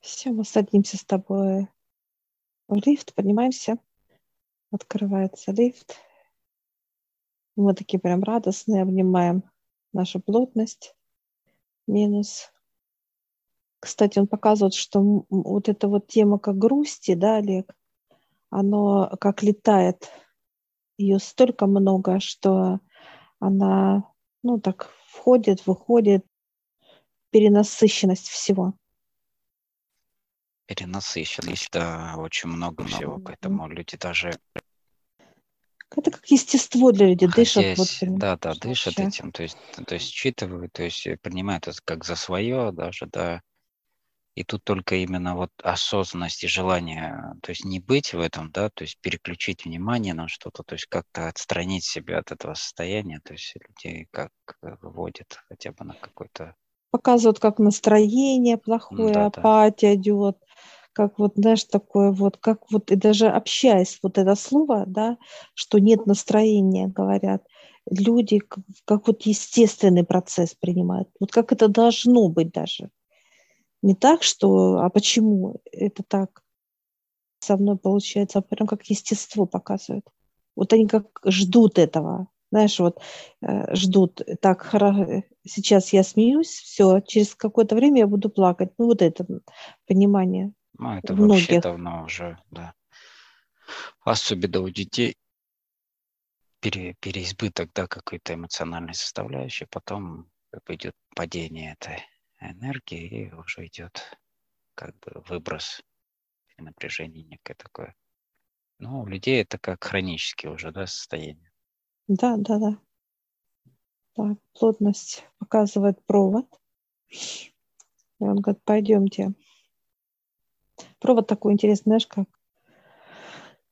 Все, мы садимся с тобой в лифт, поднимаемся. Открывается лифт. Мы такие прям радостные, обнимаем нашу плотность. Минус. Кстати, он показывает, что вот эта вот тема как грусти, да, Олег, оно как летает. Ее столько много, что она, ну, так входит, выходит, перенасыщенность всего перенасыщенность, да, очень много всего, поэтому люди даже это как естество для людей, дышат. Вот, да, да, дышат вообще. этим, то есть, то есть считывают, то есть принимают это как за свое даже, да. И тут только именно вот осознанность и желание, то есть не быть в этом, да, то есть переключить внимание на что-то, то есть как-то отстранить себя от этого состояния, то есть людей как выводит хотя бы на какой-то показывают, как настроение плохое, да, апатия да. идет, как вот, знаешь, такое вот, как вот, и даже общаясь, вот это слово, да, что нет настроения, говорят, люди как, как вот естественный процесс принимают, вот как это должно быть даже. Не так, что, а почему это так со мной получается, а прям как естество показывает. Вот они как ждут этого, знаешь, вот э, ждут, так, сейчас я смеюсь, все, через какое-то время я буду плакать. Ну, вот это понимание. Ну, это многих. вообще давно уже, да. Особенно у детей пере, переизбыток, да, какой-то эмоциональной составляющей, потом идет падение этой энергии, и уже идет как бы выброс и напряжение некое такое. Но у людей это как хронические уже, да, состояние. Да, да, да. Так, плотность показывает провод. И он говорит, пойдемте. Провод такой интересный, знаешь, как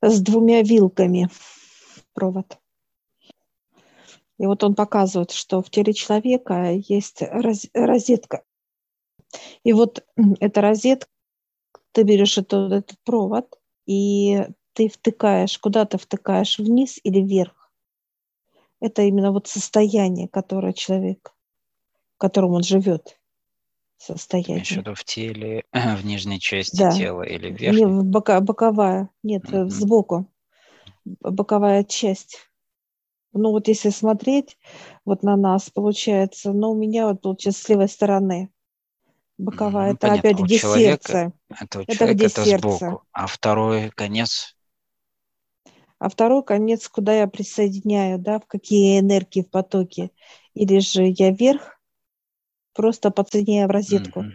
с двумя вилками провод. И вот он показывает, что в теле человека есть розетка. И вот эта розетка, ты берешь этот, этот провод, и ты втыкаешь, куда ты втыкаешь, вниз или вверх это именно вот состояние, которое человек, в котором он живет. Состояние. Еще в теле, в нижней части да. тела или в верхней? Не, бока, боковая, нет, mm-hmm. сбоку. Боковая часть. Ну вот если смотреть вот на нас, получается, ну у меня вот получается с левой стороны. Боковая, mm, это понятно. опять у где человека, сердце. Это у это человека где это сердце. сбоку. А второй конец а второй конец, куда я присоединяю, да, в какие энергии в потоке. Или же я вверх, просто подсоединяю в розетку mm-hmm.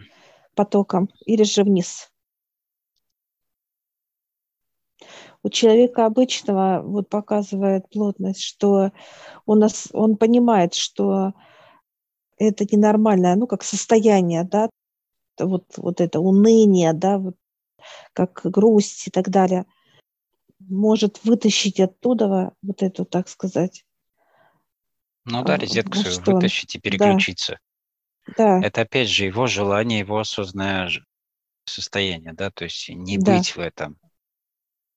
потоком, или же вниз. У человека обычного вот показывает плотность, что он, нас, он понимает, что это ненормальное, ну, как состояние, да, вот, вот это уныние, да, вот, как грусть и так далее может вытащить оттуда вот эту, так сказать. Ну да, а, розетку свою вытащить и переключиться. Да. Это опять же его желание, его осознанное состояние, да, то есть не да. быть в этом,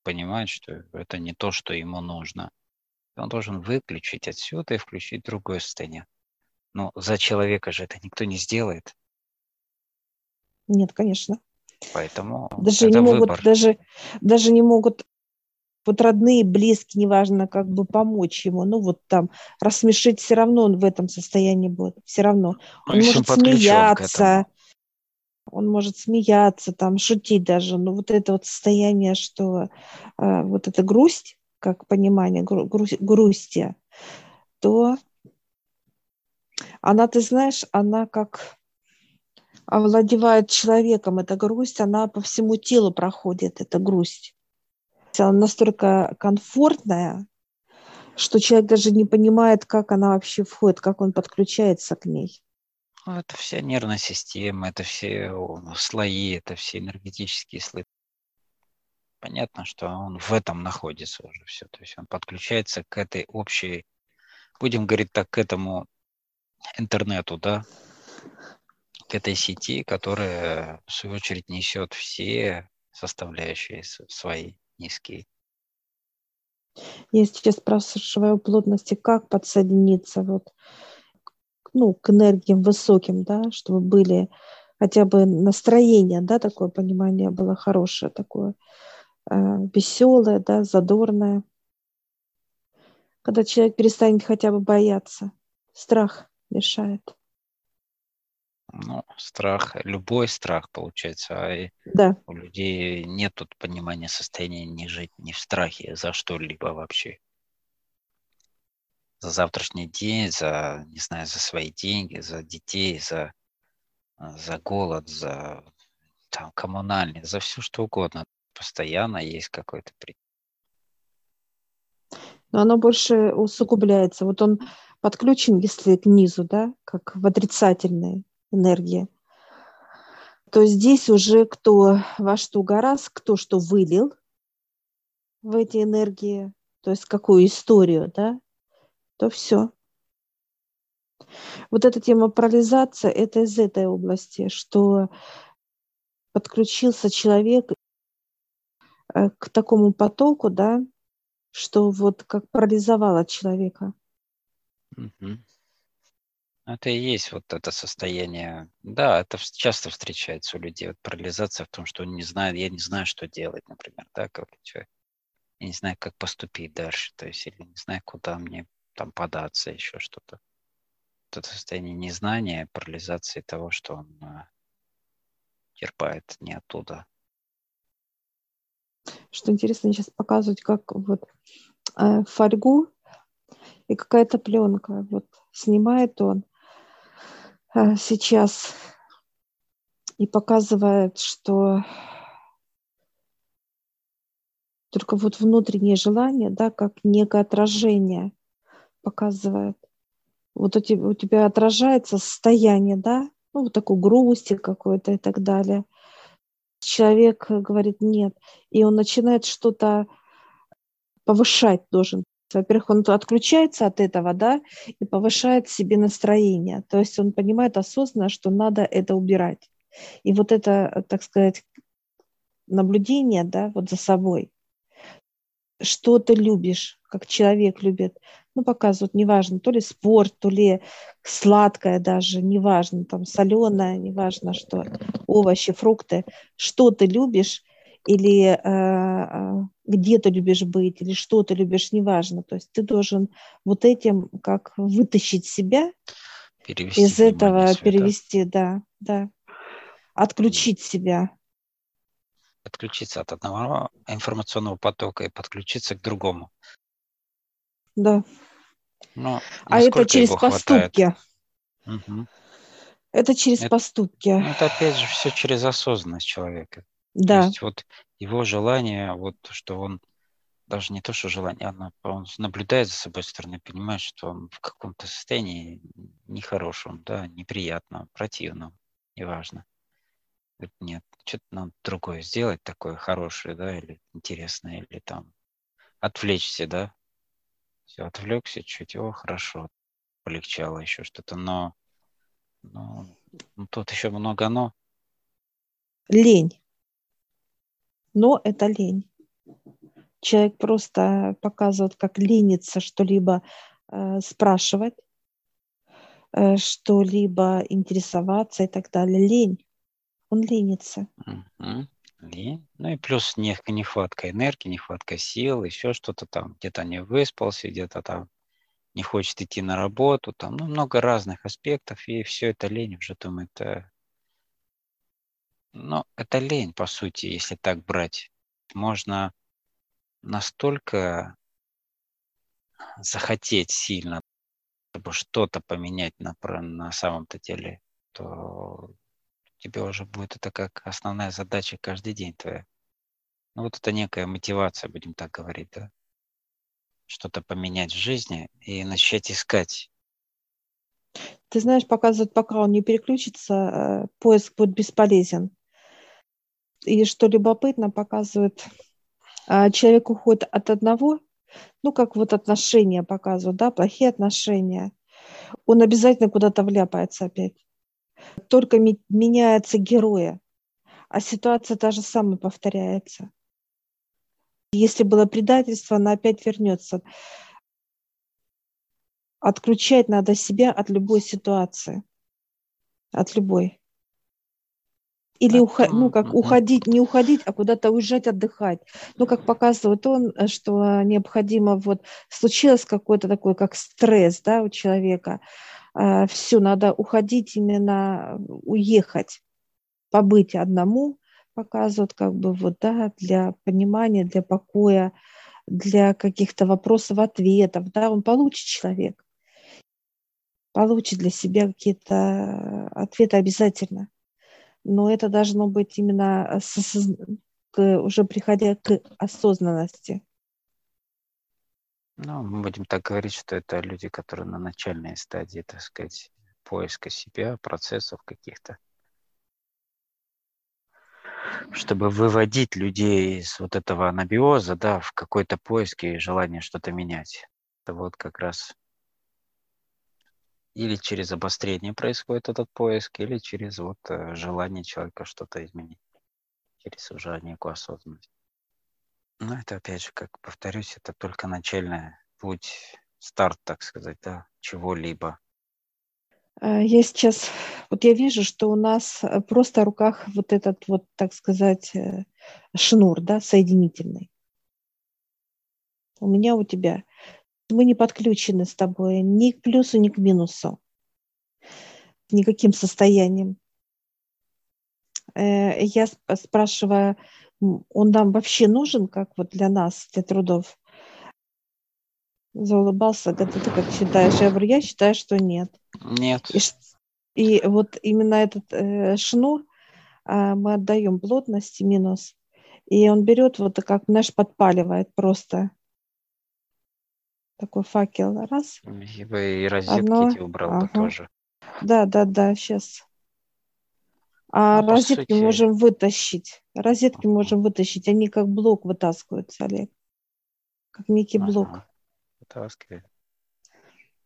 понимать, что это не то, что ему нужно. Он должен выключить отсюда и включить другое состояние. Но за человека же это никто не сделает. Нет, конечно. Поэтому даже не могут, выбор. даже даже не могут вот родные, близкие, неважно, как бы помочь ему, ну вот там рассмешить, все равно он в этом состоянии будет, все равно. Он, он может смеяться, он может смеяться, там, шутить даже, но вот это вот состояние, что э, вот эта грусть, как понимание гру- гру- грусти, то она, ты знаешь, она как овладевает человеком, эта грусть, она по всему телу проходит, эта грусть она настолько комфортная, что человек даже не понимает, как она вообще входит, как он подключается к ней. Ну, это вся нервная система, это все слои, это все энергетические слои. Понятно, что он в этом находится уже все. То есть он подключается к этой общей, будем говорить так, к этому интернету, да, к этой сети, которая, в свою очередь, несет все составляющие свои низкий. Я сейчас спрашиваю плотности, как подсоединиться вот, ну, к энергиям высоким, да, чтобы были хотя бы настроение, да, такое понимание было хорошее, такое э, веселое, да, задорное. Когда человек перестанет хотя бы бояться, страх мешает. Ну, страх, любой страх получается, а да. у людей нет тут понимания состояния не жить не в страхе за что-либо вообще. За завтрашний день, за, не знаю, за свои деньги, за детей, за за голод, за там, коммунальный, за все что угодно. Постоянно есть какой-то но оно больше усугубляется. Вот он подключен, если к низу, да, как в отрицательной энергии, то здесь уже кто во что гораздо, кто что вылил в эти энергии, то есть какую историю, да, то все. Вот эта тема парализация – это из этой области, что подключился человек э, к такому потоку, да, что вот как парализовало человека. Угу. Это и есть вот это состояние. Да, это часто встречается у людей. Вот парализация в том, что он не знает, я не знаю, что делать, например, да, как человек. Я не знаю, как поступить дальше, то есть, или не знаю, куда мне там податься, еще что-то это состояние незнания, парализации того, что он черпает не оттуда. Что интересно, сейчас показывать, как вот э, фольгу и какая-то пленка. Вот снимает он сейчас и показывает, что только вот внутреннее желание, да, как некое отражение показывает вот у тебя, у тебя отражается состояние, да, ну, вот такой грусти какой-то и так далее. Человек говорит нет, и он начинает что-то повышать должен. Во-первых, он отключается от этого, да, и повышает себе настроение. То есть он понимает осознанно, что надо это убирать. И вот это, так сказать, наблюдение, да, вот за собой. Что ты любишь, как человек любит, ну, показывают, неважно, то ли спорт, то ли сладкое даже, неважно, там, соленое, неважно что, овощи, фрукты, что ты любишь или э, э, где ты любишь быть, или что ты любишь, неважно. То есть ты должен вот этим как вытащить себя перевести из этого, свое, перевести, да, да, отключить себя. Отключиться от одного информационного потока и подключиться к другому. Да. Но а это через поступки. Угу. Это через это, поступки. Ну, это опять же все через осознанность человека. Да. То есть вот его желание, вот что он даже не то, что желание, оно, он наблюдает за собой стороны, понимает, что он в каком-то состоянии нехорошем, да, неприятном, противном, неважно. Нет, что-то надо другое сделать такое хорошее, да, или интересное, или там отвлечься, да, все, отвлекся чуть, о, хорошо, полегчало еще что-то, но, но ну, тут еще много но. Лень. Но это лень. Человек просто показывает, как ленится что-либо э, спрашивать, э, что-либо интересоваться и так далее. Лень. Он ленится. И, ну и плюс нехватка энергии, нехватка сил, еще что-то там, где-то не выспался, где-то там не хочет идти на работу, там, ну, много разных аспектов, и все это лень уже думает, ну, это лень, по сути, если так брать. Можно настолько захотеть сильно, чтобы что-то поменять на, на самом-то деле, то тебе уже будет это как основная задача каждый день твоя. Ну вот это некая мотивация, будем так говорить, да? Что-то поменять в жизни и начать искать. Ты знаешь, показывает, пока он не переключится, э, поиск будет бесполезен. И что любопытно, показывает, а, человек уходит от одного, ну, как вот отношения показывают, да, плохие отношения, он обязательно куда-то вляпается опять. Только меняются герои, а ситуация та же самая повторяется. Если было предательство, она опять вернется. Отключать надо себя от любой ситуации. От любой. Или уход, ну, как уходить, не уходить, а куда-то уезжать, отдыхать. Ну, как показывает он, э, что необходимо, вот, случилось какой-то такой, как стресс, да, у человека. А, Все, надо уходить именно, уехать, побыть одному, показывают, как бы, вот, да, для понимания, для покоя, для каких-то вопросов, ответов, да, он получит человек, получит для себя какие-то ответы обязательно но это должно быть именно э, с, к, уже приходя к осознанности. Ну, мы будем так говорить, что это люди, которые на начальной стадии, так сказать, поиска себя, процессов каких-то. Чтобы выводить людей из вот этого анабиоза, да, в какой-то поиск и желание что-то менять. Это вот как раз или через обострение происходит этот поиск, или через вот э, желание человека что-то изменить, через уже некую осознанность. Но это опять же, как повторюсь, это только начальный путь, старт, так сказать, да, чего-либо. Э, я сейчас, вот я вижу, что у нас э, просто в руках вот этот вот, так сказать, шнур, да, соединительный. У меня, у тебя мы не подключены с тобой ни к плюсу, ни к минусу, никаким состоянием. Э, я спрашиваю, он нам вообще нужен, как вот для нас, для трудов? Заулыбался, говорит, ты как считаешь? Я говорю, я считаю, что нет. Нет. И, и вот именно этот э, шнур э, мы отдаем плотности минус, и он берет вот как, знаешь, подпаливает просто такой факел, раз. И розетки Одно. эти убрал ага. бы тоже. Да, да, да, сейчас. А ну, розетки сути... можем вытащить. Розетки ага. можем вытащить. Они как блок вытаскиваются, Олег. Как некий ага. блок. Вытаскивает.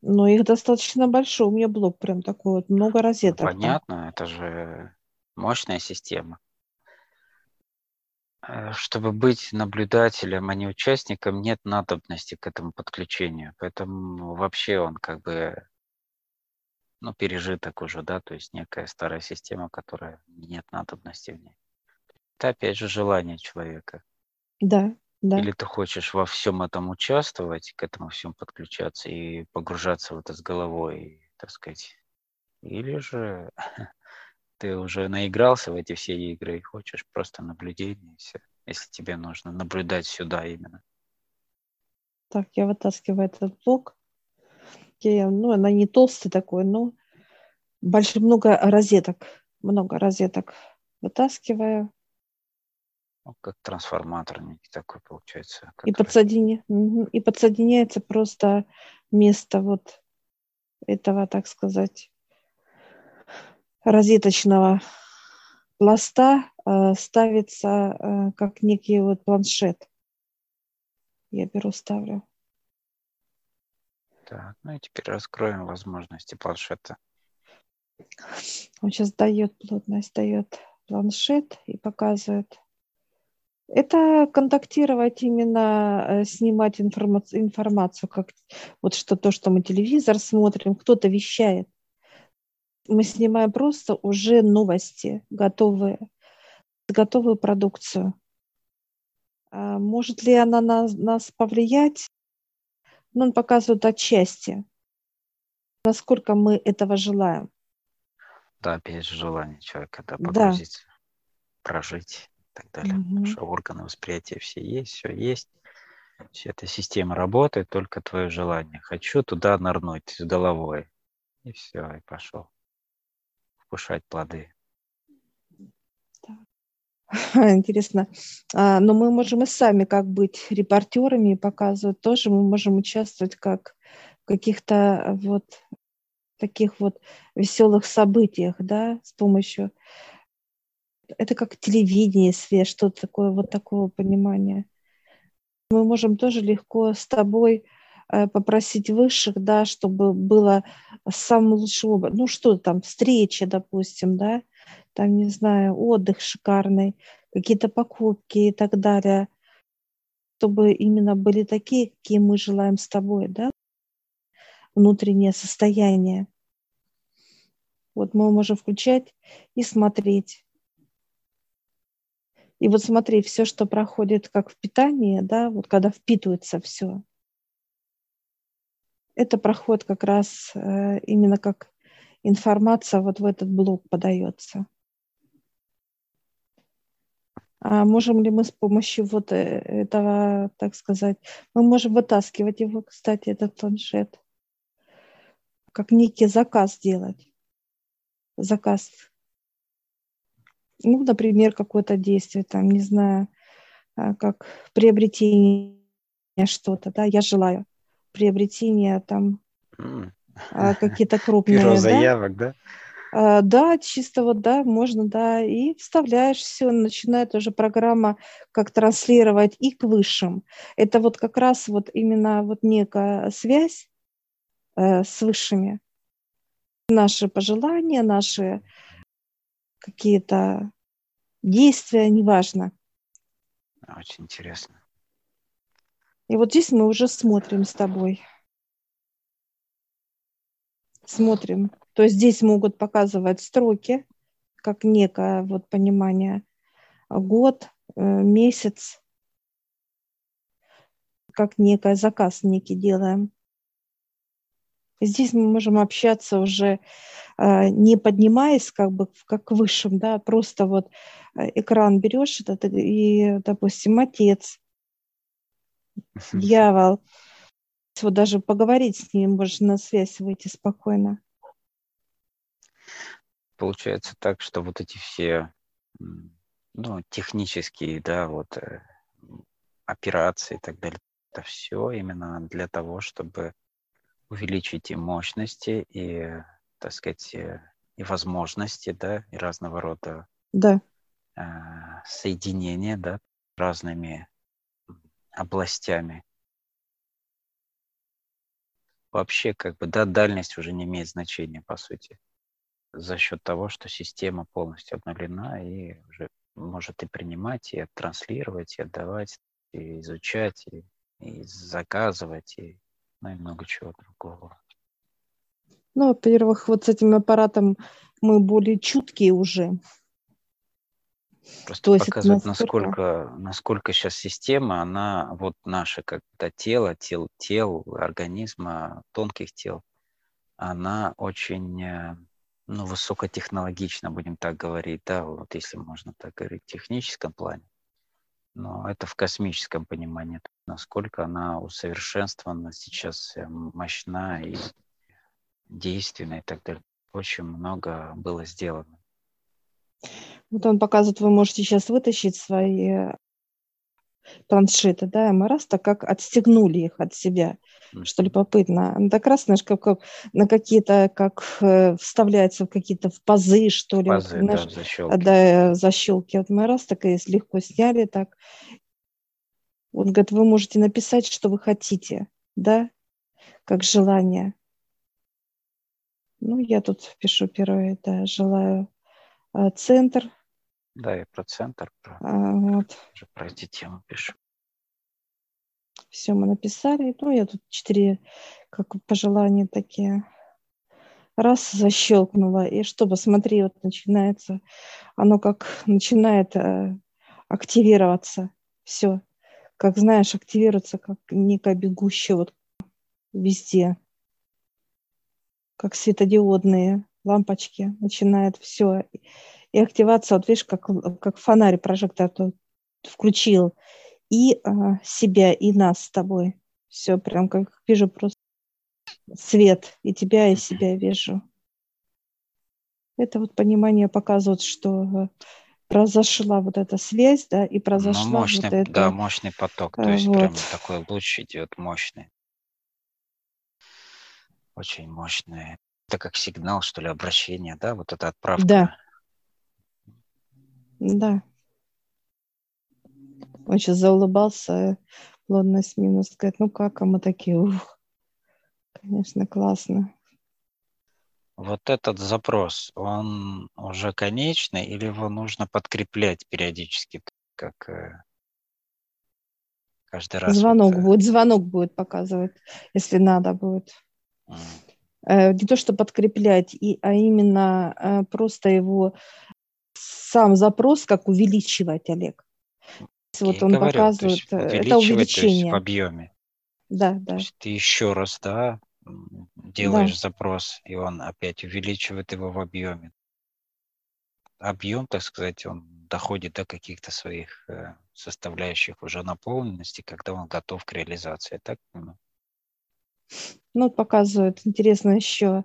Но их достаточно большой. У меня блок прям такой вот, много ну, розеток. Ну, понятно, там. это же мощная система. Э, чтобы быть наблюдателем, а не участником, нет надобности к этому подключению. Поэтому вообще он как бы ну, пережиток уже, да, то есть некая старая система, которая нет надобности в ней. Это опять же желание человека. Да, да. Или ты хочешь во всем этом участвовать, к этому всему подключаться и погружаться в это с головой, так сказать. Или же ты уже наигрался в эти все игры и хочешь просто наблюдение, все, если тебе нужно наблюдать сюда именно. Так, я вытаскиваю этот блок. Я, ну, она не толстый такой, но больше много розеток, много розеток вытаскиваю. Ну, как трансформатор некий такой получается. Который... И, подсоединя... и подсоединяется просто место вот этого, так сказать, розеточного пласта э, ставится э, как некий вот планшет. Я беру, ставлю. Так, ну и теперь раскроем возможности планшета. Он сейчас дает плотность, дает планшет и показывает. Это контактировать именно, э, снимать информацию, информацию, как вот что то, что мы телевизор смотрим, кто-то вещает мы снимаем просто уже новости, готовые, готовую продукцию. А может ли она на нас повлиять? Ну, он показывает отчасти, насколько мы этого желаем. Да, опять же, желание человека, да, погрузиться, да. прожить и так далее. Угу. Потому что органы восприятия все есть, все есть. Вся эта система работает, только твое желание. Хочу туда нырнуть с головой. И все, и пошел вкушать плоды. Интересно. А, но мы можем и сами как быть репортерами и показывать тоже. Мы можем участвовать как в каких-то вот таких вот веселых событиях, да, с помощью... Это как телевидение, свет, что-то такое, вот такого понимания. Мы можем тоже легко с тобой Э, попросить высших, да, чтобы было самым лучшим образом. Ну, что там, встреча, допустим, да, там, не знаю, отдых шикарный, какие-то покупки и так далее, чтобы именно были такие, какие мы желаем с тобой, да, внутреннее состояние. Вот мы можем включать и смотреть. И вот смотри, все, что проходит как в питании, да, вот когда впитывается все, это проходит как раз э, именно как информация вот в этот блок подается. А можем ли мы с помощью вот э, этого, так сказать, мы можем вытаскивать его, кстати, этот планшет, как некий заказ делать. Заказ. Ну, например, какое-то действие, там, не знаю, а, как приобретение что-то, да, я желаю приобретения там mm. какие-то крупные. Бюро заявок, да? да? А, да, чисто вот, да, можно, да, и вставляешь все, начинает уже программа как транслировать и к высшим. Это вот как раз вот именно вот некая связь э, с высшими. Наши пожелания, наши какие-то действия, неважно. Очень интересно. И вот здесь мы уже смотрим с тобой. Смотрим то есть здесь могут показывать строки, как некое вот понимание год, э, месяц, как некое заказ некий делаем. Здесь мы можем общаться уже э, не поднимаясь как бы как высшим, да, просто вот э, экран берешь этот и, допустим, отец, дьявол, вот даже поговорить с ним, можно на связь выйти спокойно получается так, что вот эти все ну, технические, да, вот э, операции и так далее, это все именно для того, чтобы увеличить и мощности, и, так сказать, э, и возможности, да, и разного рода да. э, соединения, да, разными областями. Вообще, как бы, да, дальность уже не имеет значения, по сути за счет того, что система полностью обновлена и уже может и принимать, и транслировать, и отдавать, и изучать, и, и заказывать, и, ну, и много чего другого. Ну, во-первых, вот с этим аппаратом мы более чуткие уже. Просто То показывает, насколько, насколько сейчас система, она, вот наше как-то тело, тел, тел, организма, тонких тел, она очень э, ну, высокотехнологично, будем так говорить, да, вот если можно так говорить, в техническом плане. Но это в космическом понимании, насколько она усовершенствована сейчас, э, мощна и действенна и так далее. Очень много было сделано. Вот он показывает, вы можете сейчас вытащить свои планшеты, да, раз так как отстегнули их от себя, mm-hmm. что любопытно. Ну, так раз, знаешь, как, как на какие-то, как э, вставляется в какие-то в пазы, что ли. Пазы, вот, знаешь, да, защелки. Да, защелки. Вот мы раз так и легко сняли так. Он говорит, вы можете написать, что вы хотите, да, как желание. Ну, я тут пишу первое, да, желаю э, центр, да, и про центр, про, а, вот. про эти темы пишу. Все мы написали. Ну, я тут четыре, как пожелания такие. Раз защелкнула, и чтобы, смотри, вот начинается, оно как начинает э, активироваться. Все. Как знаешь, активируется, как некая бегущая вот везде. Как светодиодные лампочки. Начинает все и активация, вот видишь, как, как фонарь, прожектор тут включил и а, себя, и нас с тобой. Все, прям как вижу просто свет, и тебя, и себя вижу. Это вот понимание показывает, что произошла вот эта связь, да, и произошла ну, мощный, вот это... Да, мощный поток, то есть вот. прям такой луч идет мощный. Очень мощный. Это как сигнал, что ли, обращения, да, вот эта отправка. Да, да. Он сейчас заулыбался, плотность минус, сказать, ну как, а мы такие, ух, конечно, классно. Вот этот запрос, он уже конечный или его нужно подкреплять периодически, как э, каждый раз? Звонок вот, будет, звонок будет показывать, если надо будет. Mm. Не то, что подкреплять, и, а именно э, просто его сам запрос, как увеличивать, Олег. вот он говорю, показывает, э, это увеличение. в объеме. Да, да. То есть ты еще раз, да, делаешь да. запрос, и он опять увеличивает его в объеме. Объем, так сказать, он доходит до каких-то своих э, составляющих уже наполненности, когда он готов к реализации. Так? Ну, ну показывает, интересно еще,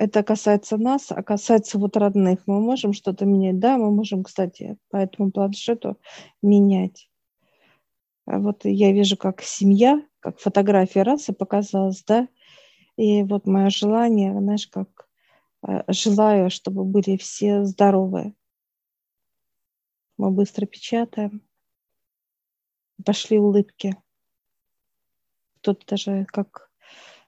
это касается нас, а касается вот родных. Мы можем что-то менять? Да, мы можем, кстати, по этому планшету менять. А вот я вижу, как семья, как фотография раз и показалась, да, и вот мое желание, знаешь, как э, желаю, чтобы были все здоровые. Мы быстро печатаем. Пошли улыбки. Кто-то даже как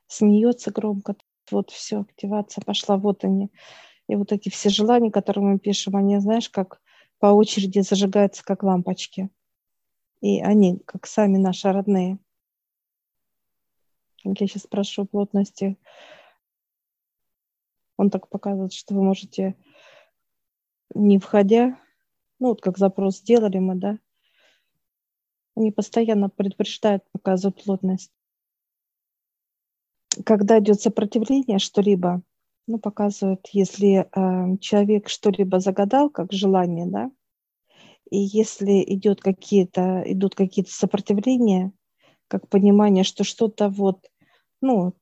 смеется громко, вот все, активация пошла, вот они. И вот эти все желания, которые мы пишем, они, знаешь, как по очереди зажигаются, как лампочки. И они, как сами наши родные. Я сейчас спрошу плотности. Он так показывает, что вы можете, не входя, ну вот как запрос сделали мы, да, они постоянно предупреждают, показывают плотность когда идет сопротивление что-либо, ну, показывают, если э, человек что-либо загадал, как желание, да, и если идет какие-то, идут какие-то сопротивления, как понимание, что что-то вот, ну,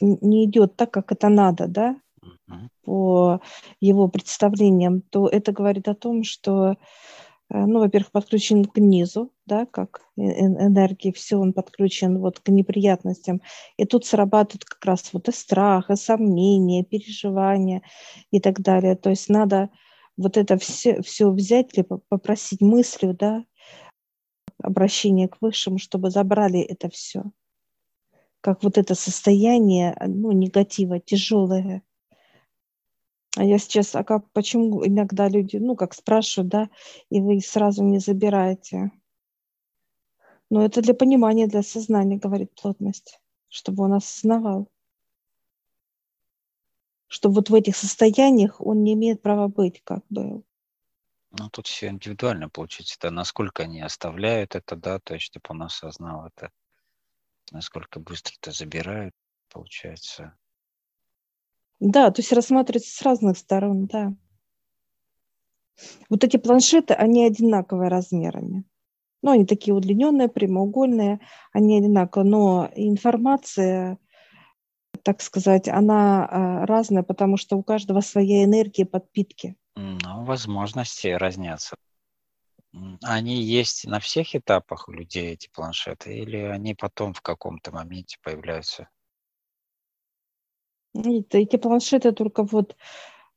не идет так, как это надо, да, по его представлениям, то это говорит о том, что ну, во-первых, подключен к низу, да, как энергии, все он подключен вот к неприятностям. И тут срабатывают как раз вот и страх, и сомнения, переживания и так далее. То есть надо вот это все, все взять, либо попросить мыслью, да, обращение к Высшему, чтобы забрали это все. Как вот это состояние, ну, негатива, тяжелое, а я сейчас, а как, почему иногда люди, ну, как спрашивают, да, и вы сразу не забираете? Но это для понимания, для сознания, говорит плотность, чтобы он осознавал. Что вот в этих состояниях он не имеет права быть, как бы. Ну, тут все индивидуально получается. Это насколько они оставляют это, да, то есть, чтобы он осознал это, насколько быстро это забирают, получается. Да, то есть рассматривается с разных сторон, да. Вот эти планшеты, они одинаковые размерами. Ну, они такие удлиненные, прямоугольные, они одинаковые, но информация, так сказать, она а, разная, потому что у каждого своя энергия подпитки. Ну, возможности разнятся. Они есть на всех этапах у людей, эти планшеты, или они потом в каком-то моменте появляются? Эти планшеты только вот,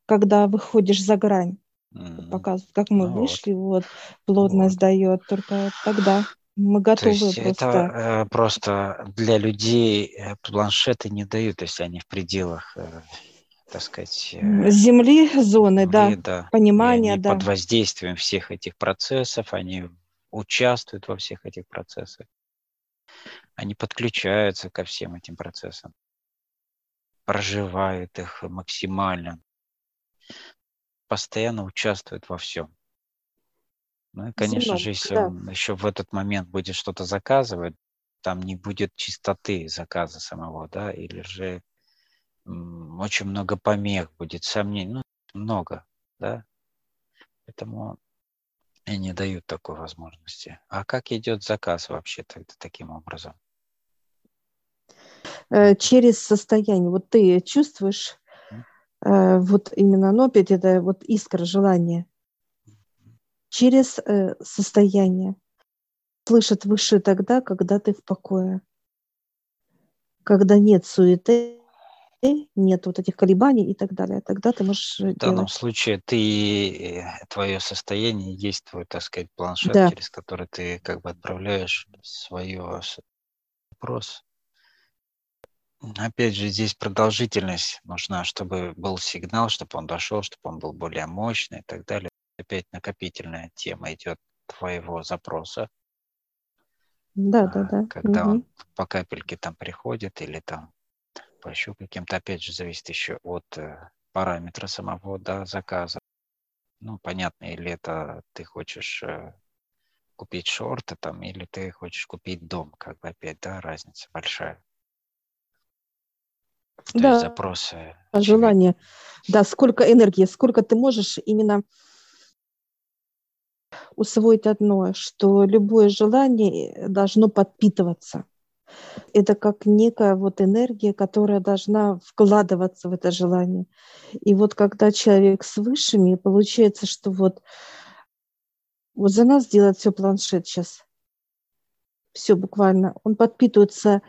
когда выходишь за грань, mm. показывают, как мы ну, вышли, вот, вот плотность вот. дает, только тогда мы готовы то есть просто. Это э, просто для людей э, планшеты не дают, если они в пределах, э, так сказать, э, земли, зоны, земли, да, да, понимания, да. Под воздействием всех этих процессов они участвуют во всех этих процессах, они подключаются ко всем этим процессам проживает их максимально, постоянно участвует во всем. Ну и, конечно же, если да. он еще в этот момент будет что-то заказывать, там не будет чистоты заказа самого, да, или же очень много помех будет, сомнений, ну, много, да. Поэтому и не дают такой возможности. А как идет заказ вообще тогда таким образом? Э, через состояние. Вот ты чувствуешь э, вот именно, но опять это вот искра желания через э, состояние. Слышит выше тогда, когда ты в покое. Когда нет суеты, нет вот этих колебаний и так далее. Тогда ты можешь В данном делать. случае ты, твое состояние есть твой, так сказать, планшет, да. через который ты как бы отправляешь свое вопрос Опять же, здесь продолжительность нужна, чтобы был сигнал, чтобы он дошел, чтобы он был более мощный и так далее. Опять накопительная тема идет твоего запроса. Да, да, да. Когда угу. он по капельке там приходит или там по еще каким-то, опять же, зависит еще от э, параметра самого да, заказа. Ну, понятно, или это ты хочешь э, купить шорты там, или ты хочешь купить дом, как бы опять, да, разница большая. То да. есть запросы. Желание. Да, сколько энергии, сколько ты можешь именно усвоить одно, что любое желание должно подпитываться. Это как некая вот энергия, которая должна вкладываться в это желание. И вот когда человек с высшими, получается, что вот, вот за нас делает все планшет сейчас. Все буквально. Он подпитывается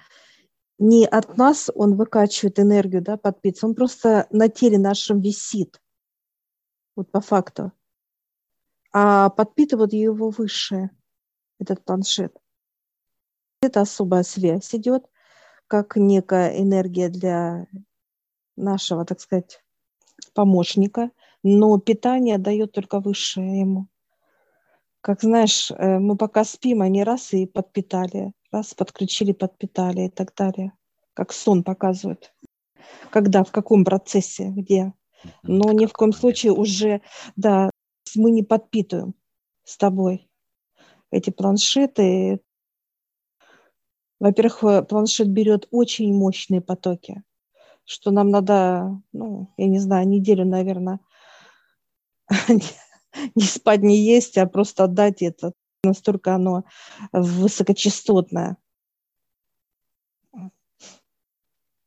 не от нас, он выкачивает энергию, да, подпитывается. Он просто на теле нашем висит. Вот по факту. А подпитывает его высшее, этот планшет. Это особая связь идет, как некая энергия для нашего, так сказать, помощника, но питание дает только высшее ему. Как знаешь, э, мы пока спим, они раз и подпитали, раз подключили, подпитали и так далее. Как сон показывает. Когда, в каком процессе, где. Но ни в коем случае уже, да, мы не подпитываем с тобой эти планшеты, во-первых, планшет берет очень мощные потоки, что нам надо, ну, я не знаю, неделю, наверное, не спать, не есть, а просто отдать это. Настолько оно высокочастотное.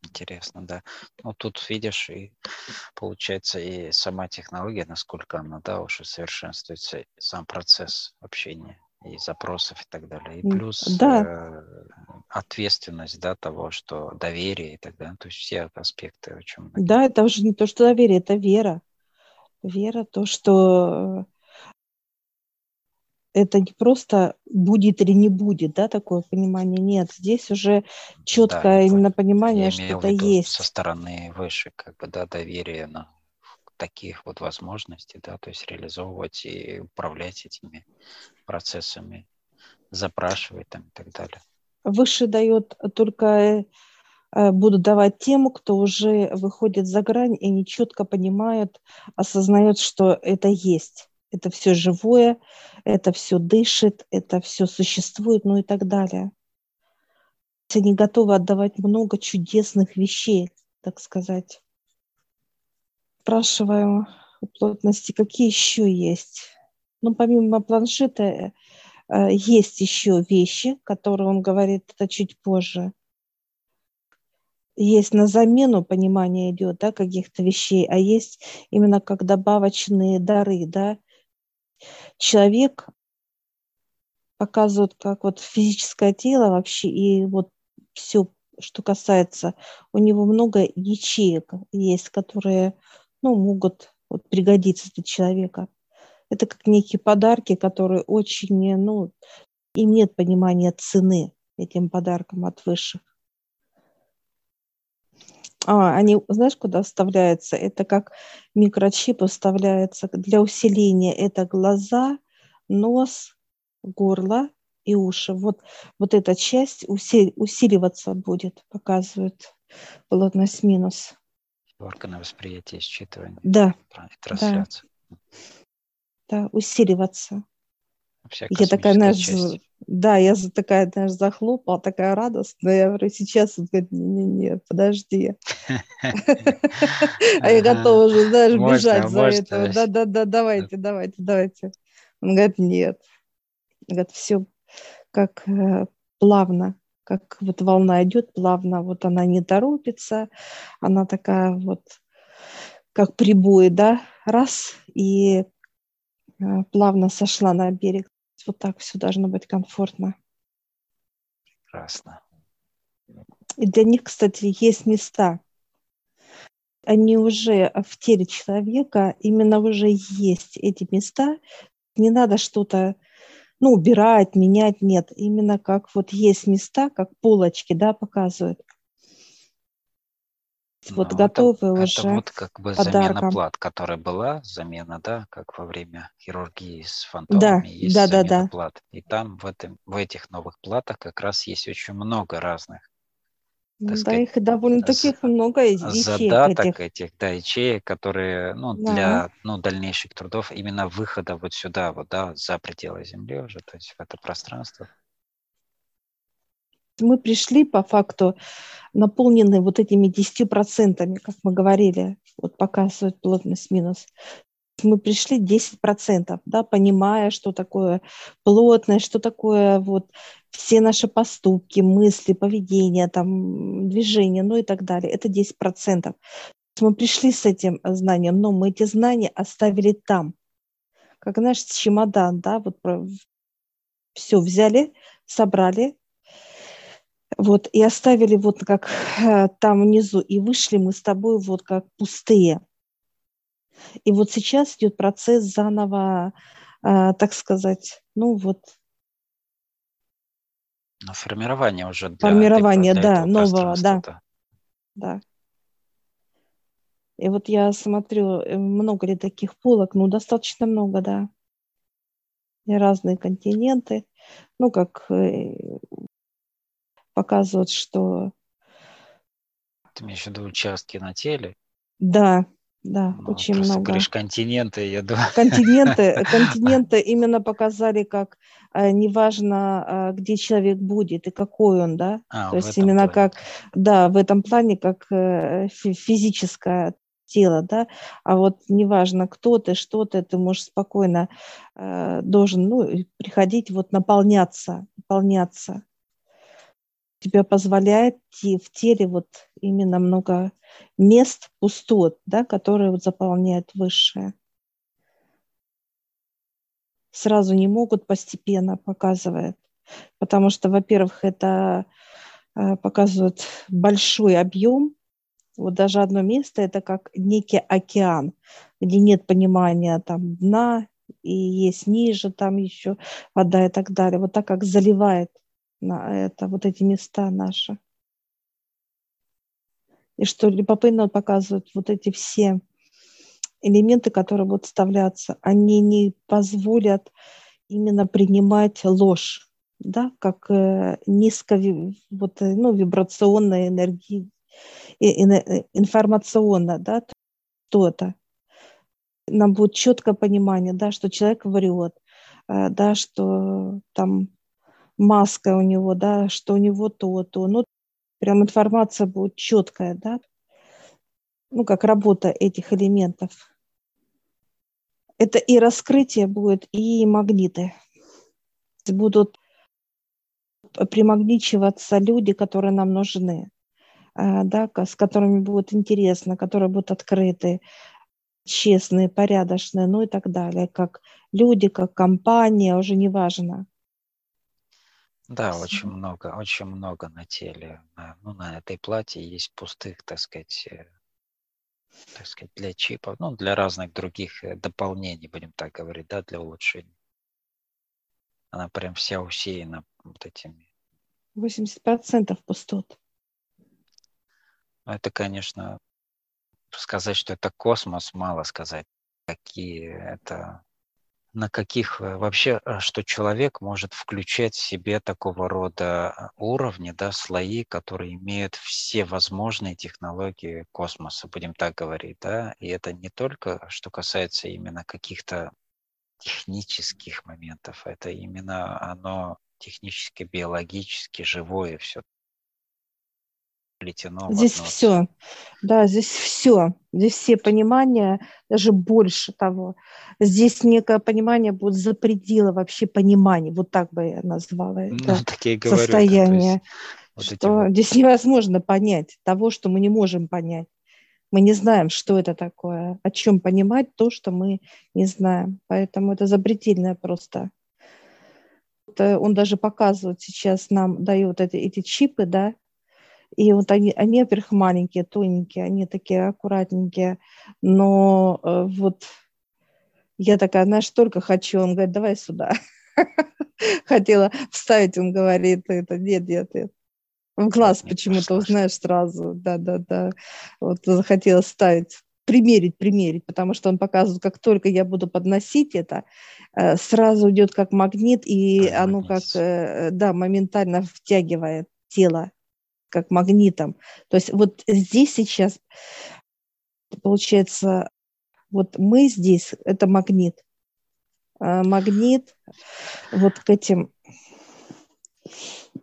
Интересно, да. Ну, тут видишь, и получается и сама технология, насколько она, да, уже совершенствуется, и сам процесс общения и запросов и так далее. И плюс да. э, ответственность да, того, что доверие и так далее. То есть все аспекты, о чем Да, это уже не то, что доверие, это вера. Вера, то, что это не просто будет или не будет, да, такое понимание. Нет, здесь уже четкое да, именно понимание, что это есть. Со стороны выше, как бы, да, доверие на таких вот возможностей, да, то есть реализовывать и управлять этими процессами, запрашивать там и так далее. Выше дает только э, будут давать тем, кто уже выходит за грань и не четко понимает, осознает, что это есть. Это все живое, это все дышит, это все существует, ну и так далее. Они готовы отдавать много чудесных вещей, так сказать спрашиваю у плотности, какие еще есть. Ну, помимо планшета, э, есть еще вещи, которые он говорит, это чуть позже. Есть на замену понимание идет, да, каких-то вещей, а есть именно как добавочные дары, да. Человек показывает, как вот физическое тело вообще и вот все, что касается, у него много ячеек есть, которые ну, могут вот, пригодиться для человека. Это как некие подарки, которые очень, ну, им нет понимания цены этим подаркам от высших. А, они, знаешь, куда вставляются? Это как микрочип вставляется для усиления. Это глаза, нос, горло и уши. Вот, вот эта часть усиливаться будет, показывает плотность минус органы восприятия считывания. Да. Трансляции. Да. да, усиливаться. Я такая, знаешь, часть. да, я такая, знаешь, захлопала, такая радостная. Я говорю, сейчас он говорит, не-не-не, подожди. А я готова уже, знаешь, бежать за этого. Да-да-да, давайте, давайте, давайте. Он говорит, нет. Говорит, все как э, плавно как вот волна идет плавно, вот она не торопится, она такая вот, как прибой, да, раз, и э, плавно сошла на берег. Вот так все должно быть комфортно. Прекрасно. И для них, кстати, есть места. Они уже в теле человека, именно уже есть эти места. Не надо что-то ну, убирать, менять, нет. Именно как вот есть места, как полочки, да, показывают. Вот ну, готовы это, уже. Это вот как бы подарком. замена плат, которая была, замена, да, как во время хирургии с фантомами да, есть да, замена да, да. плат. И там в, этом, в этих новых платах как раз есть очень много разных да, сказать, их довольно таких много задаток этих. этих, да, ячеек, которые, ну, да. для, ну, дальнейших трудов, именно выхода вот сюда, вот, да, за пределы Земли уже, то есть в это пространство. Мы пришли по факту наполнены вот этими 10%, как мы говорили, вот показывает плотность минус мы пришли 10%, да, понимая, что такое плотность, что такое вот все наши поступки, мысли, поведение, там, движения, ну и так далее. Это 10%. Мы пришли с этим знанием, но мы эти знания оставили там. Как наш чемодан, да, вот все взяли, собрали, вот, и оставили вот как э, там внизу, и вышли мы с тобой вот как пустые. И вот сейчас идет процесс заново, э, так сказать, ну вот. На формирование уже. Для формирование, этой, для да, нового, да. Да. И вот я смотрю, э, много ли таких полок? Ну, достаточно много, да. И разные континенты. Ну, как показывают, что... Ты имеешь в виду участки на теле? Да, да, ну, очень много. говоришь континенты, я думаю. Континенты, континенты именно показали, как э, неважно, э, где человек будет и какой он, да. А, То есть именно плане. как, да, в этом плане как э, физическое тело, да. А вот неважно, кто ты, что ты, ты можешь спокойно э, должен, ну, приходить вот наполняться, наполняться тебя позволяет в теле вот именно много мест пустот, да, которые вот заполняют высшее. Сразу не могут, постепенно показывает. Потому что, во-первых, это э, показывает большой объем. Вот даже одно место – это как некий океан, где нет понимания там дна, и есть ниже там еще вода и так далее. Вот так как заливает на это, вот эти места наши. И что любопытно показывают вот эти все элементы, которые будут вставляться, они не позволят именно принимать ложь, да, как э, низко вот, э, ну, вибрационная энергия, э, информационно, да, что-то. Нам будет четкое понимание, да, что человек врет, да, что там маска у него, да, что у него то-то. Ну, прям информация будет четкая, да, ну, как работа этих элементов. Это и раскрытие будет, и магниты. Будут примагничиваться люди, которые нам нужны, а, да, с которыми будет интересно, которые будут открыты, честные, порядочные, ну и так далее, как люди, как компания, уже не важно. Да, очень много, очень много на теле. На, ну, на этой плате есть пустых, так сказать, э, так сказать, для чипов, ну, для разных других э, дополнений, будем так говорить, да, для улучшения. Она прям вся усеяна вот этими. 80% пустот. Ну, это, конечно, сказать, что это космос, мало сказать. Какие это на каких э, вообще, э, что человек может включать в себе такого рода э, уровни, да, слои, которые имеют все возможные технологии космоса, будем так говорить, да, и это не только, что касается именно каких-то технических моментов, это именно оно технически, биологически живое все плетено. Здесь все, да, здесь все, здесь все понимания, даже больше того. Здесь некое понимание будет за пределы вообще понимания, вот так бы я назвала ну, это такие говорю, состояние. вот что вот... здесь невозможно понять того, что мы не можем понять. Мы не знаем, что это такое, о чем понимать то, что мы не знаем. Поэтому это запретельное просто. Он даже показывает сейчас нам, дает эти, эти чипы, да, и вот они, они, во-первых, маленькие, тоненькие, они такие аккуратненькие, но э, вот я такая, знаешь, только хочу, он говорит, давай сюда. Хотела вставить, он говорит, это нет, нет, нет. В глаз почему-то узнаешь сразу, да-да-да. Вот захотела ставить, примерить, примерить, потому что он показывает, как только я буду подносить это, э, сразу идет как магнит, и оно как, э, да, моментально втягивает тело как магнитом. То есть вот здесь сейчас получается, вот мы здесь, это магнит. А магнит вот к этим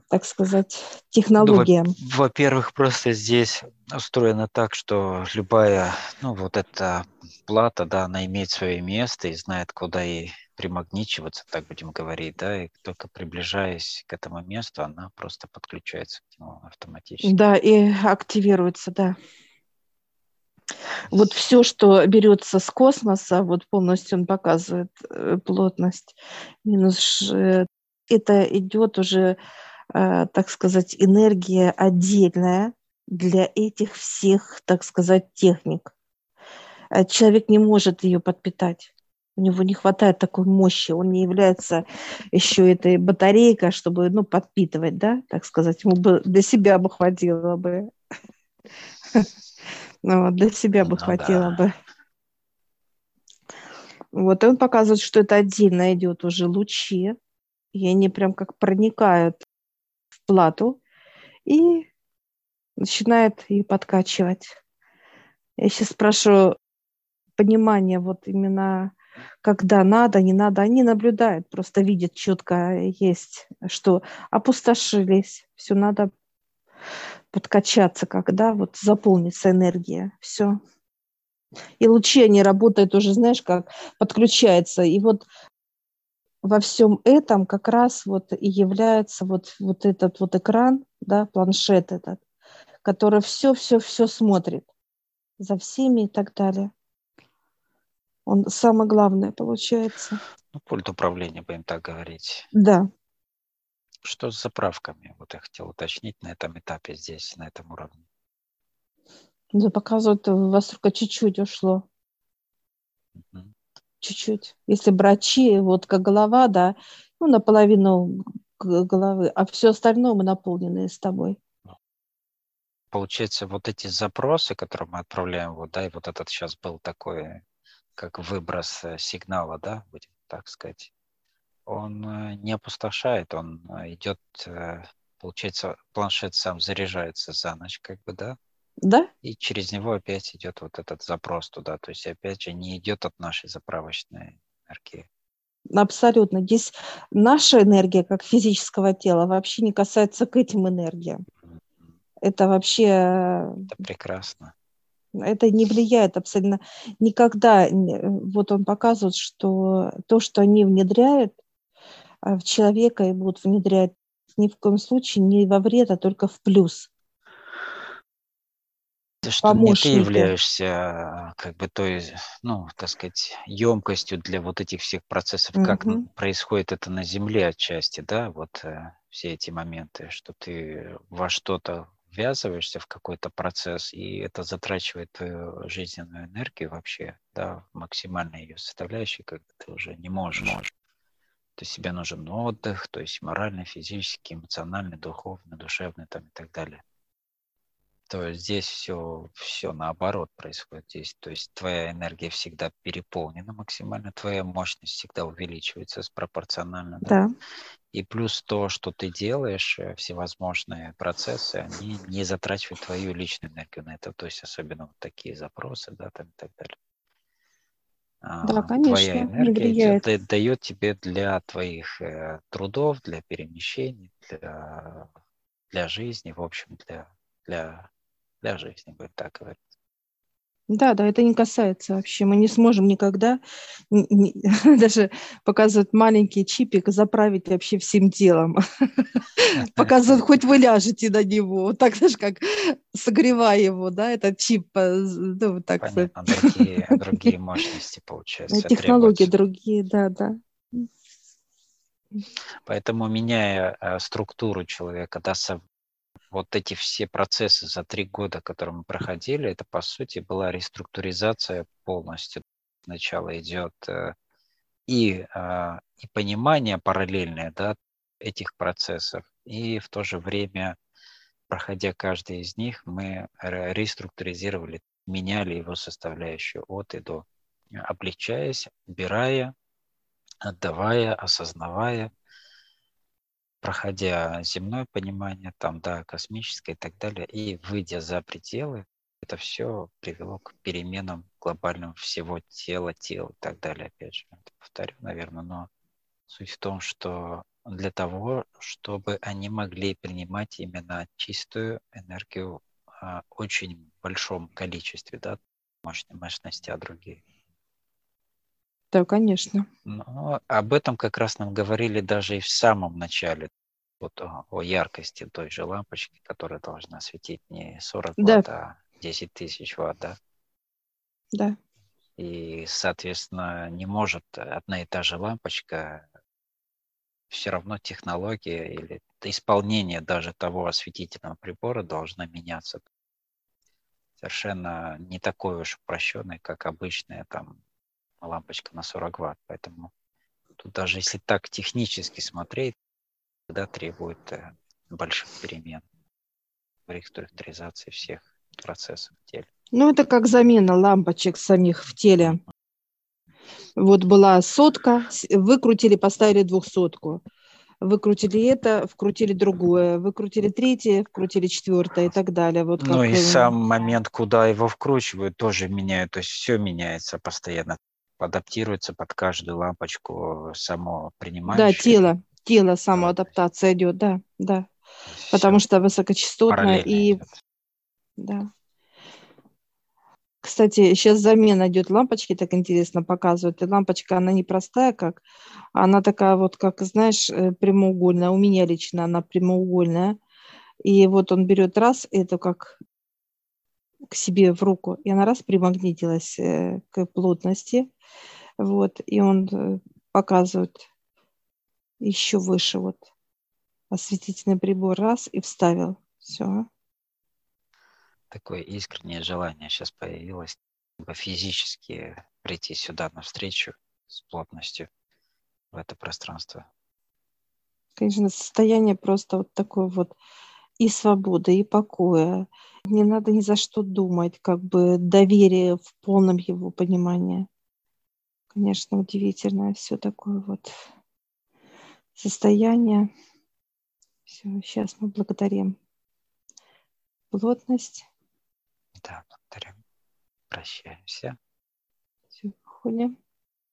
так сказать, технологиям? Ну, во-первых, просто здесь устроено так, что любая, ну, вот эта плата, да, она имеет свое место и знает, куда ей примагничиваться, так будем говорить, да, и только приближаясь к этому месту, она просто подключается к нему автоматически. Да, и активируется, да. Вот все, что берется с космоса, вот полностью он показывает э, плотность минус, это идет уже Э, так сказать, энергия отдельная для этих всех, так сказать, техник. Э, человек не может ее подпитать. У него не хватает такой мощи, он не является еще этой батарейкой, чтобы ну, подпитывать, да, так сказать, ему бы для себя бы хватило бы. Ну, для себя бы ну хватило бы. Вот, и он показывает, что это отдельно идет уже лучи, и они прям как проникают плату и начинает ее подкачивать. Я сейчас спрашиваю понимание вот именно когда надо, не надо, они наблюдают, просто видят четко есть, что опустошились, все надо подкачаться, когда вот заполнится энергия, все. И лучи, они работают уже, знаешь, как подключаются. И вот во всем этом как раз вот и является вот, вот этот вот экран, да, планшет этот, который все-все-все смотрит за всеми и так далее. Он самое главное получается. Ну, пульт управления, будем так говорить. Да. Что с заправками? Вот я хотел уточнить на этом этапе здесь, на этом уровне. Да, показывают, у вас только чуть-чуть ушло. Угу чуть-чуть. Если брачи, вот как голова, да, ну, наполовину головы, а все остальное мы наполнены с тобой. Получается, вот эти запросы, которые мы отправляем, вот, да, и вот этот сейчас был такой, как выброс э, сигнала, да, будем так сказать, он э, не опустошает, он э, идет, получается, планшет сам заряжается за ночь, как бы, да, да? И через него опять идет вот этот запрос туда. То есть, опять же, не идет от нашей заправочной энергии. Абсолютно. Здесь наша энергия, как физического тела, вообще не касается к этим энергиям. Это вообще... Это прекрасно. Это не влияет абсолютно никогда. Вот он показывает, что то, что они внедряют а, в человека и будут внедрять ни в коем случае не во вред, а только в плюс что не ты являешься как бы той, ну, так сказать, емкостью для вот этих всех процессов, угу. как происходит это на Земле отчасти, да, вот э, все эти моменты, что ты во что-то ввязываешься в какой-то процесс, и это затрачивает твою жизненную энергию вообще, да, максимальной ее составляющей, когда ты уже не можешь. можешь. То есть тебе нужен отдых, то есть моральный, физический, эмоциональный, духовный, душевный там и так далее то здесь все, все наоборот происходит здесь. То есть твоя энергия всегда переполнена максимально, твоя мощность всегда увеличивается пропорционально. Да. да. И плюс то, что ты делаешь, э, всевозможные процессы, они не затрачивают твою личную энергию на это. То есть особенно вот такие запросы, да, там и так далее. Да, конечно. Твоя энергия идет, дает тебе для твоих э, трудов, для перемещений, для, для жизни, в общем, для, для для жизни, будем так говорить. Да, да, это не касается вообще. Мы не сможем никогда не, даже показывать маленький чипик, заправить вообще всем делом. Показывают, хоть вы ляжете на него, так же, как согревая его, да, этот чип. Э, ну, так Понятно, другие, другие мощности, получается. Технологии другие, да, да. Поэтому, меняя э, структуру человека, да, вот эти все процессы за три года, которые мы проходили, это, по сути, была реструктуризация полностью. Сначала идет э, и, а, и понимание параллельное да, этих процессов, и в то же время, проходя каждый из них, мы реструктуризировали, меняли его составляющую от и до, облегчаясь, убирая, отдавая, осознавая, проходя земное понимание, там, да, космическое и так далее, и выйдя за пределы, это все привело к переменам глобальным всего тела, тела и так далее. Опять же, это повторю, наверное, но суть в том, что для того, чтобы они могли принимать именно чистую энергию а, очень большом количестве, да, мощности, а другие. Да, конечно. Но об этом как раз нам говорили даже и в самом начале. Вот о, о яркости той же лампочки, которая должна светить не 40 да. ватт, а 10 тысяч ватт, да? Да. И, соответственно, не может одна и та же лампочка все равно технология или исполнение даже того осветительного прибора должна меняться. Совершенно не такой уж упрощенный, как обычная там лампочка на 40 ватт. Поэтому тут даже если так технически смотреть, тогда требует э, больших перемен в реструктуризации всех процессов в теле. Ну, это как замена лампочек самих в теле. Вот была сотка, выкрутили, поставили двухсотку. Выкрутили это, вкрутили другое, выкрутили третье, вкрутили четвертое и так далее. Вот ну и сам момент, куда его вкручивают, тоже меняют. То есть все меняется постоянно, адаптируется под каждую лампочку само принимающее. Да, тело, тело самоадаптация идет, да, да. Потому что высокочастотное и... Идет. Да. Кстати, сейчас замена идет лампочки, так интересно показывают. И лампочка, она не простая, как, она такая вот, как, знаешь, э, прямоугольная. У меня лично она прямоугольная. И вот он берет раз, это как к себе в руку, и она раз примагнитилась э, к плотности. Вот, и он э, показывает еще выше вот осветительный прибор раз и вставил. Все такое искреннее желание сейчас появилось физически прийти сюда навстречу с плотностью в это пространство. Конечно, состояние просто вот такое вот и свободы, и покоя. Не надо ни за что думать, как бы доверие в полном его понимании. Конечно, удивительное все такое вот состояние. Все, сейчас мы благодарим плотность. Да, благодарю. Прощаемся. Все, уходим.